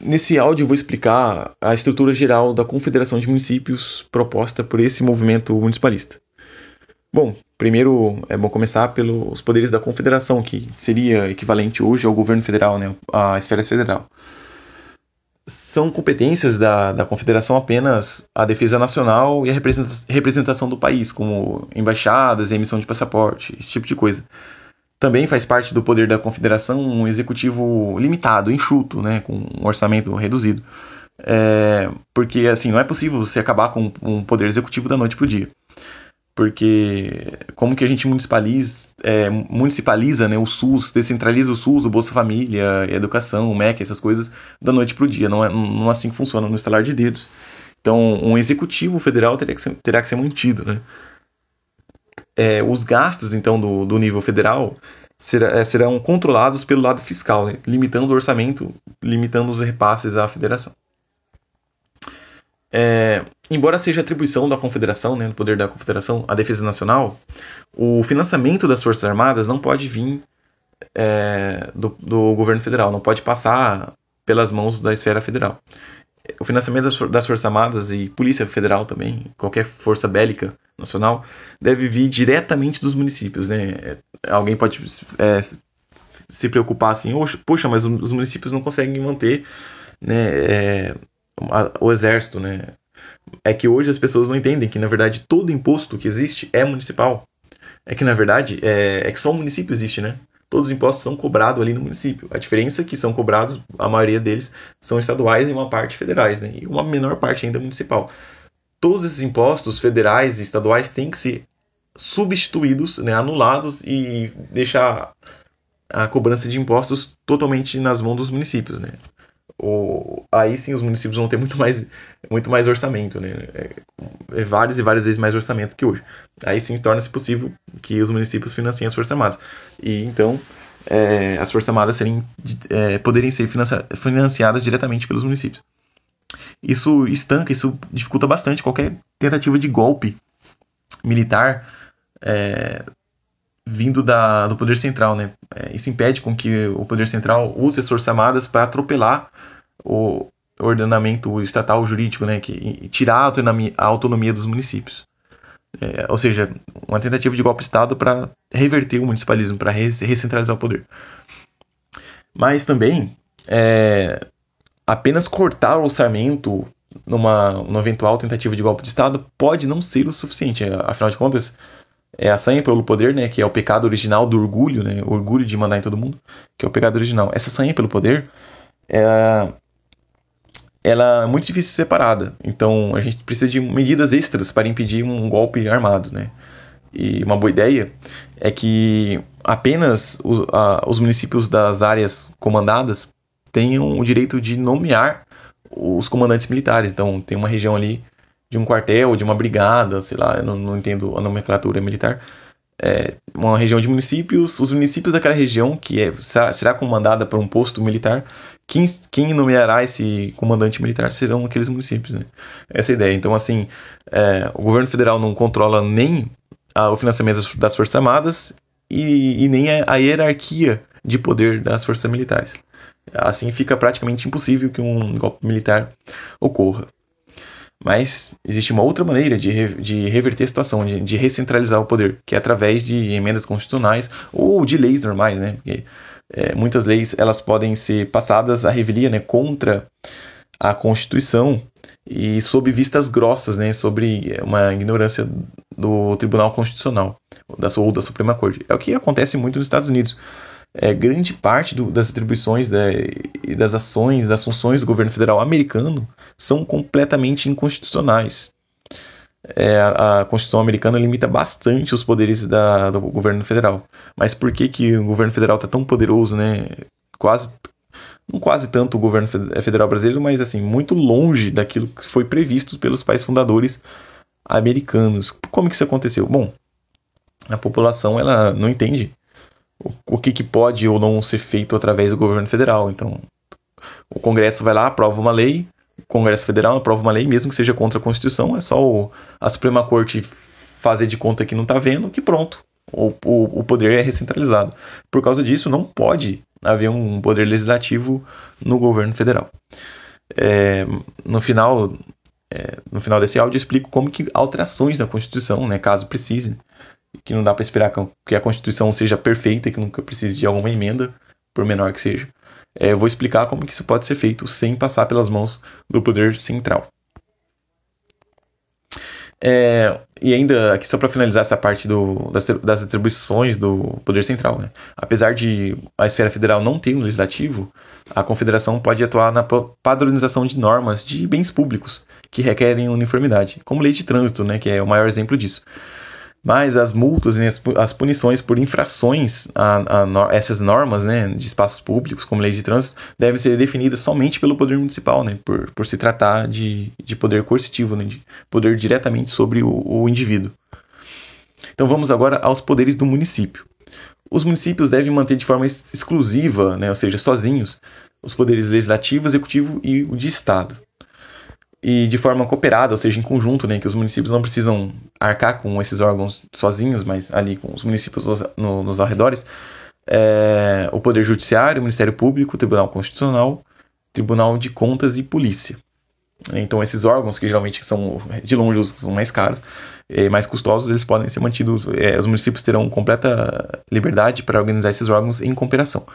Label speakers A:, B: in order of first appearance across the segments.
A: nesse áudio vou explicar a estrutura geral da Confederação de Municípios proposta por esse movimento municipalista. Bom, primeiro é bom começar pelos poderes da Confederação, que seria equivalente hoje ao governo federal, né, à esfera federal. São competências da, da Confederação apenas a defesa nacional e a representação do país, como embaixadas emissão de passaporte, esse tipo de coisa. Também faz parte do poder da Confederação um executivo limitado, enxuto, né, com um orçamento reduzido. É, porque assim, não é possível você acabar com um poder executivo da noite para o dia porque como que a gente municipaliza, é, municipaliza né, o SUS, descentraliza o SUS, o Bolsa Família, a educação, o MEC, essas coisas, da noite para o dia. Não é, não é assim que funciona no estalar de dedos. Então, um executivo federal terá que ser, terá que ser mantido. Né? É, os gastos, então, do, do nível federal será, é, serão controlados pelo lado fiscal, né? limitando o orçamento, limitando os repasses à federação. É, embora seja atribuição da Confederação, né, do poder da Confederação, a defesa nacional, o financiamento das Forças Armadas não pode vir é, do, do governo federal, não pode passar pelas mãos da esfera federal. O financiamento das, das Forças Armadas e Polícia Federal também, qualquer força bélica nacional, deve vir diretamente dos municípios. Né? É, alguém pode é, se preocupar assim, poxa, mas os municípios não conseguem manter né, é, o exército, né? É que hoje as pessoas não entendem que, na verdade, todo imposto que existe é municipal. É que, na verdade, é, é que só o município existe, né? Todos os impostos são cobrados ali no município. A diferença é que são cobrados, a maioria deles são estaduais e uma parte federais, né? E uma menor parte ainda municipal. Todos esses impostos federais e estaduais têm que ser substituídos, né, anulados e deixar a cobrança de impostos totalmente nas mãos dos municípios, né? O, aí sim os municípios vão ter muito mais, muito mais orçamento, né? É, é várias e várias vezes mais orçamento que hoje. Aí sim torna-se possível que os municípios financiem as Forças Armadas. E então é, as Forças Armadas serem, é, poderem ser financiadas diretamente pelos municípios. Isso estanca, isso dificulta bastante qualquer tentativa de golpe militar é, vindo da, do poder central, né? É, isso impede com que o poder central use as forças armadas para atropelar o ordenamento estatal jurídico, né? Que tirar a autonomia, a autonomia dos municípios. É, ou seja, uma tentativa de golpe de Estado para reverter o municipalismo, para recentralizar o poder. Mas também, é, apenas cortar o orçamento numa, numa eventual tentativa de golpe de Estado pode não ser o suficiente. Afinal de contas, é a sanha pelo poder, né? Que é o pecado original do orgulho, né? Orgulho de mandar em todo mundo, que é o pecado original. Essa sanha pelo poder, é, ela é muito difícil separada. Então a gente precisa de medidas extras para impedir um golpe armado, né? E uma boa ideia é que apenas a, os municípios das áreas comandadas tenham o direito de nomear os comandantes militares. Então tem uma região ali de um quartel, de uma brigada, sei lá, eu não, não entendo a nomenclatura militar. É, uma região de municípios, os municípios daquela região que é, será comandada por um posto militar, quem, quem nomeará esse comandante militar serão aqueles municípios. Né? Essa é a ideia. Então, assim, é, o governo federal não controla nem a, o financiamento das Forças Armadas e, e nem a, a hierarquia de poder das forças militares. Assim fica praticamente impossível que um golpe militar ocorra. Mas existe uma outra maneira de, re, de reverter a situação, de, de, recentralizar o poder, que é através de emendas constitucionais ou de leis normais, né? Porque é, muitas leis elas podem ser passadas à revelia né, contra a Constituição e sob vistas grossas, né, sobre uma ignorância do Tribunal Constitucional da, ou da Suprema Corte. É o que acontece muito nos Estados Unidos. É, grande parte do, das atribuições e das ações, das funções do governo federal americano são completamente inconstitucionais. É, a Constituição americana limita bastante os poderes da, do governo federal. Mas por que, que o governo federal está tão poderoso, né? Quase, não quase tanto o governo federal brasileiro, mas assim, muito longe daquilo que foi previsto pelos pais fundadores americanos. Como que isso aconteceu? Bom, a população ela não entende o, o que, que pode ou não ser feito através do governo federal. Então, o Congresso vai lá, aprova uma lei, Congresso Federal aprova uma lei, mesmo que seja contra a Constituição, é só o, a Suprema Corte fazer de conta que não está vendo, que pronto, O, o, o poder é recentralizado. Por causa disso, não pode haver um poder legislativo no governo federal. É, no final é, no final desse áudio eu explico como que alterações na Constituição, né, caso precise, que não dá para esperar que a Constituição seja perfeita e que nunca precise de alguma emenda, por menor que seja. É, eu vou explicar como que isso pode ser feito sem passar pelas mãos do poder central. É, e ainda, aqui só para finalizar essa parte do, das, das atribuições do poder central, né? apesar de a esfera federal não ter um legislativo, a confederação pode atuar na padronização de normas de bens públicos que requerem uniformidade, como lei de trânsito, né, que é o maior exemplo disso. Mas as multas e as punições por infrações a, a, essas normas né, de espaços públicos, como leis de trânsito, devem ser definidas somente pelo poder municipal, né, por, por se tratar de, de poder coercitivo, né, de poder diretamente sobre o, o indivíduo. Então vamos agora aos poderes do município. Os municípios devem manter de forma exclusiva, né, ou seja, sozinhos, os poderes legislativo, executivo e o de Estado e de forma cooperada, ou seja, em conjunto, né, que os municípios não precisam arcar com esses órgãos sozinhos, mas ali com os municípios nos, no, nos arredores, é, o Poder Judiciário, o Ministério Público, o Tribunal Constitucional, Tribunal de Contas e Polícia. Então, esses órgãos, que geralmente são de longe os mais caros e mais custosos, eles podem ser mantidos. É, os municípios terão completa liberdade para organizar esses órgãos em cooperação.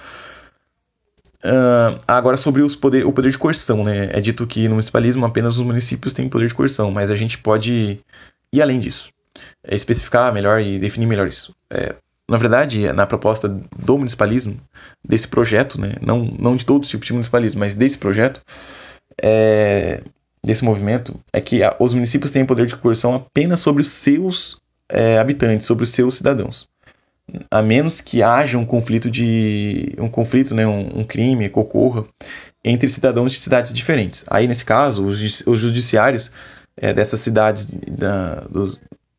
A: Uh, agora, sobre os poder, o poder de coerção, né? É dito que no municipalismo apenas os municípios têm poder de coerção, mas a gente pode ir além disso. É especificar melhor e definir melhor isso. É, na verdade, na proposta do municipalismo, desse projeto, né? não, não de todos os tipos de municipalismo, mas desse projeto, é, desse movimento, é que a, os municípios têm poder de coerção apenas sobre os seus é, habitantes, sobre os seus cidadãos a menos que haja um conflito de um conflito, né, um, um crime que ocorra entre cidadãos de cidades diferentes. Aí nesse caso, os, os judiciários é, dessas cidades da, do,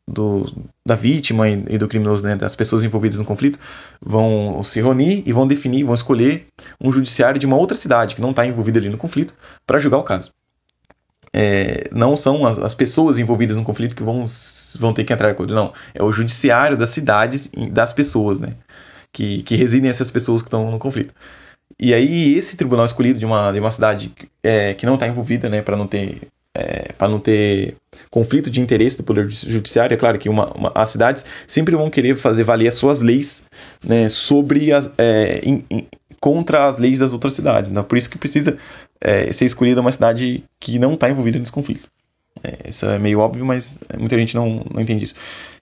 A: do, da vítima e, do criminoso, né, das pessoas envolvidas no conflito, vão se reunir e vão definir, vão escolher um judiciário de uma outra cidade que não está envolvida ali no conflito para julgar o caso é, não são as, as, pessoas envolvidas no conflito que vão, vão ter que entrar em acordo, não. É o judiciário das cidades, das pessoas, né? Que, que residem essas pessoas que estão no conflito. E aí, esse tribunal escolhido de uma, de uma cidade é, que não está envolvida, né, para não ter. É, para não ter conflito de interesse do poder judiciário, é claro que uma, uma, as cidades sempre vão querer fazer valer as suas leis né, sobre as, é, in, contra as leis das outras cidades. Né? Por isso que precisa é, ser escolhida uma cidade que não está envolvida nesse conflito. É, isso é meio óbvio, mas muita gente não, não entende isso.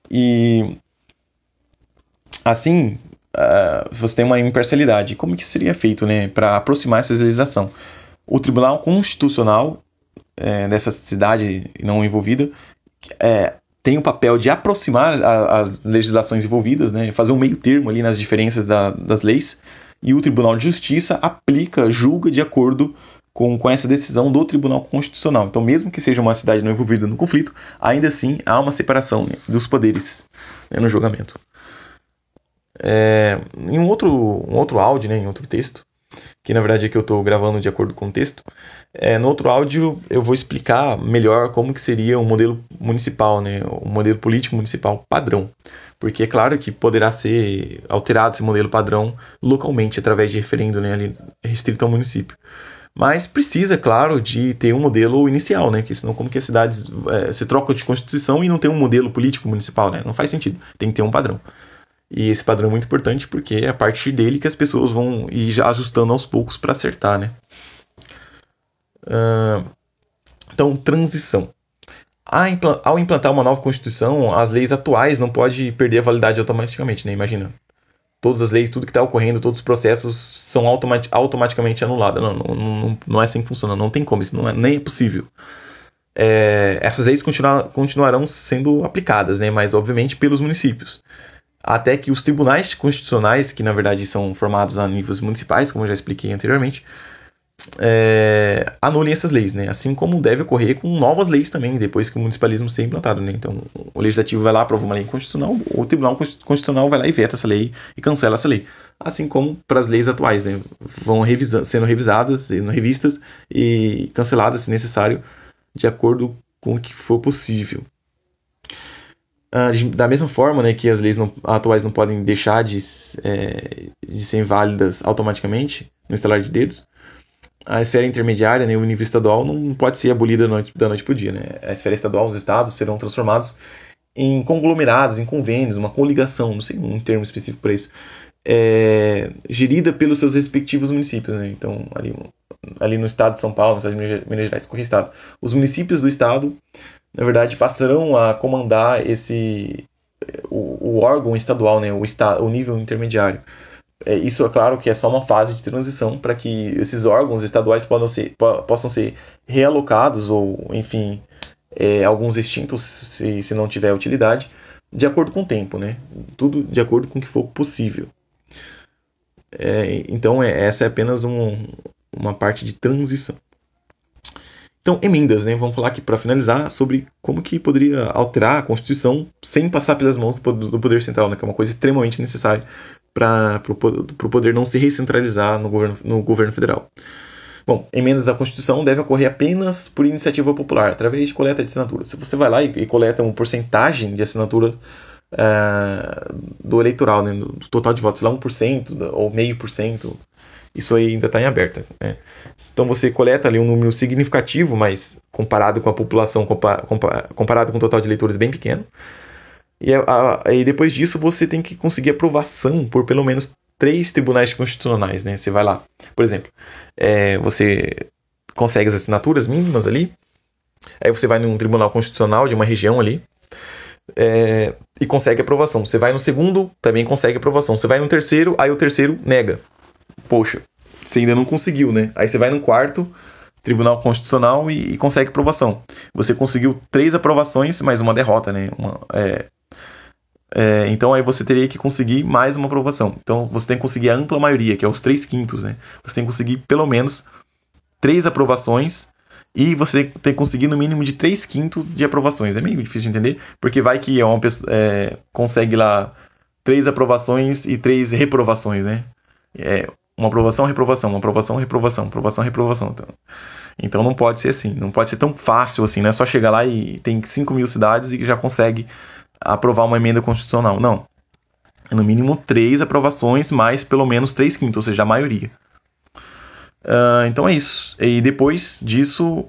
A: E assim, uh, você tem uma imparcialidade. Como que seria feito né, para aproximar essa legislação? O Tribunal Constitucional é, dessa cidade não envolvida é, tem o papel de aproximar a, as legislações envolvidas, né, fazer um meio termo ali nas diferenças da, das leis, e o Tribunal de Justiça aplica, julga de acordo com, com essa decisão do Tribunal Constitucional. Então, mesmo que seja uma cidade não envolvida no conflito, ainda assim há uma separação né, dos poderes né, no julgamento. É, em um outro, um outro áudio, né, em outro texto, que na verdade é que eu estou gravando de acordo com o texto, é, no outro áudio eu vou explicar melhor como que seria o um modelo municipal, né, o um modelo político municipal padrão. Porque é claro que poderá ser alterado esse modelo padrão localmente, através de referendo né, ali, restrito ao município. Mas precisa, claro, de ter um modelo inicial, né? Porque senão como que as cidades é, se trocam de constituição e não tem um modelo político municipal, né? Não faz sentido. Tem que ter um padrão. E esse padrão é muito importante porque é a partir dele que as pessoas vão ir ajustando aos poucos para acertar, né? Uh, então, transição. Ao implantar uma nova constituição, as leis atuais não podem perder a validade automaticamente, né? Imagina todas as leis, tudo que está ocorrendo, todos os processos são automati automaticamente anulados. Não, não, não, não, é assim que funciona, não tem como, isso não é, nem é possível. É, essas leis continuar, continuarão sendo aplicadas, né, mas obviamente pelos municípios. Até que os tribunais constitucionais, que na verdade são formados a níveis municipais, como eu já expliquei anteriormente, é, anulem essas leis, né? Assim como deve ocorrer com novas leis também, depois que o municipalismo ser implantado, né? Então, o legislativo vai lá, aprova uma lei constitucional, o tribunal constitucional vai lá e veta essa lei e cancela essa lei. Assim como para as leis atuais, né? Vão revisa sendo revisadas, sendo revistas e canceladas, se necessário, de acordo com o que for possível. da mesma forma né, que as leis não, atuais não podem deixar de, é, de ser inválidas automaticamente no estalar de dedos, a esfera intermediária, né, o nível estadual, não pode ser abolida da noite, para o dia. Né? A esfera estadual, os estados serão transformados em conglomerados, em convênios, uma coligação, não sei um termo específico para isso, é, gerida pelos seus respectivos municípios. Né? Então, ali, ali no estado de São Paulo, no estado de Minas Gerais, qualquer estado, os municípios do estado na verdade, passarão a comandar esse o, o órgão estadual, né, o, esta, o nível intermediário. É, isso é claro que é só uma fase de transição para que esses órgãos estaduais possam ser, possam ser realocados ou, enfim, é, alguns extintos se, se não tiver utilidade, de acordo com o tempo, né? Tudo de acordo com o que for possível. É, então, é, essa é apenas um, uma parte de transição. Então, emendas, né? Vamos falar aqui para finalizar sobre como que poderia alterar a Constituição sem passar pelas mãos do Poder Central, né? Que é uma coisa extremamente necessária para o poder não se recentralizar no governo, no governo federal. Bom, emendas à Constituição devem ocorrer apenas por iniciativa popular, através de coleta de assinaturas. Se você vai lá e, e coleta uma porcentagem de assinatura uh, do eleitoral, né, do total de votos, lá 1% ou meio por cento, isso aí ainda está em aberta. Né? Então você coleta ali um número significativo, mas comparado com a população, comparado com o total de eleitores bem pequeno. E aí depois disso você tem que conseguir aprovação por pelo menos três tribunais constitucionais, né? Você vai lá, por exemplo, é, você consegue as assinaturas mínimas ali, aí você vai num tribunal constitucional de uma região ali, é, e consegue aprovação. Você vai no segundo, também consegue aprovação. Você vai no terceiro, aí o terceiro nega poxa, você ainda não conseguiu, né? Aí você vai no quarto Tribunal Constitucional e, e consegue aprovação. Você conseguiu três aprovações, mais uma derrota, né? Uma, é, é, então aí você teria que conseguir mais uma aprovação. Então você tem que conseguir a ampla maioria, que é os três quintos, né? Você tem que conseguir pelo menos três aprovações e você tem que conseguir no mínimo de três quintos de aprovações. É meio difícil de entender, porque vai que é uma pessoa é, consegue lá três aprovações e três reprovações, né? É, uma aprovação, reprovação, uma aprovação, reprovação, aprovação, reprovação. Então, então não pode ser assim, não pode ser tão fácil assim, não é só chegar lá e tem 5 mil cidades e já consegue aprovar uma emenda constitucional. Não. É no mínimo três aprovações, mais pelo menos três quintos, ou seja, a maioria. Uh, então é isso. E depois disso,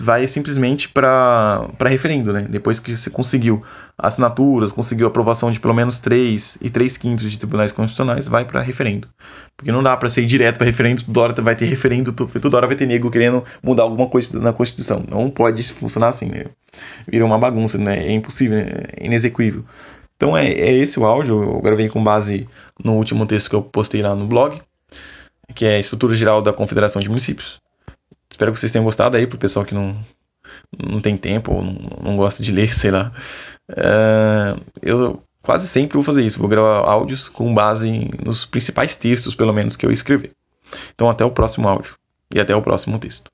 A: vai simplesmente para referendo, né? Depois que você conseguiu assinaturas, conseguiu aprovação de pelo menos 3 e 3 quintos de tribunais constitucionais, vai para referendo. Porque não dá para ser direto para referendo, toda hora vai ter referendo, toda hora vai ter nego querendo mudar alguma coisa na Constituição. Não pode funcionar assim, né? Vira uma bagunça, né? É impossível, né? é inexequível. Então é, é esse o áudio, eu gravei com base no último texto que eu postei lá no blog, que é a Estrutura Geral da Confederação de Municípios. Espero que vocês tenham gostado aí, pro pessoal que não, não tem tempo ou não, não gosta de ler, sei lá. Uh, eu quase sempre vou fazer isso, vou gravar áudios com base nos principais textos, pelo menos, que eu escrevi. Então até o próximo áudio e até o próximo texto.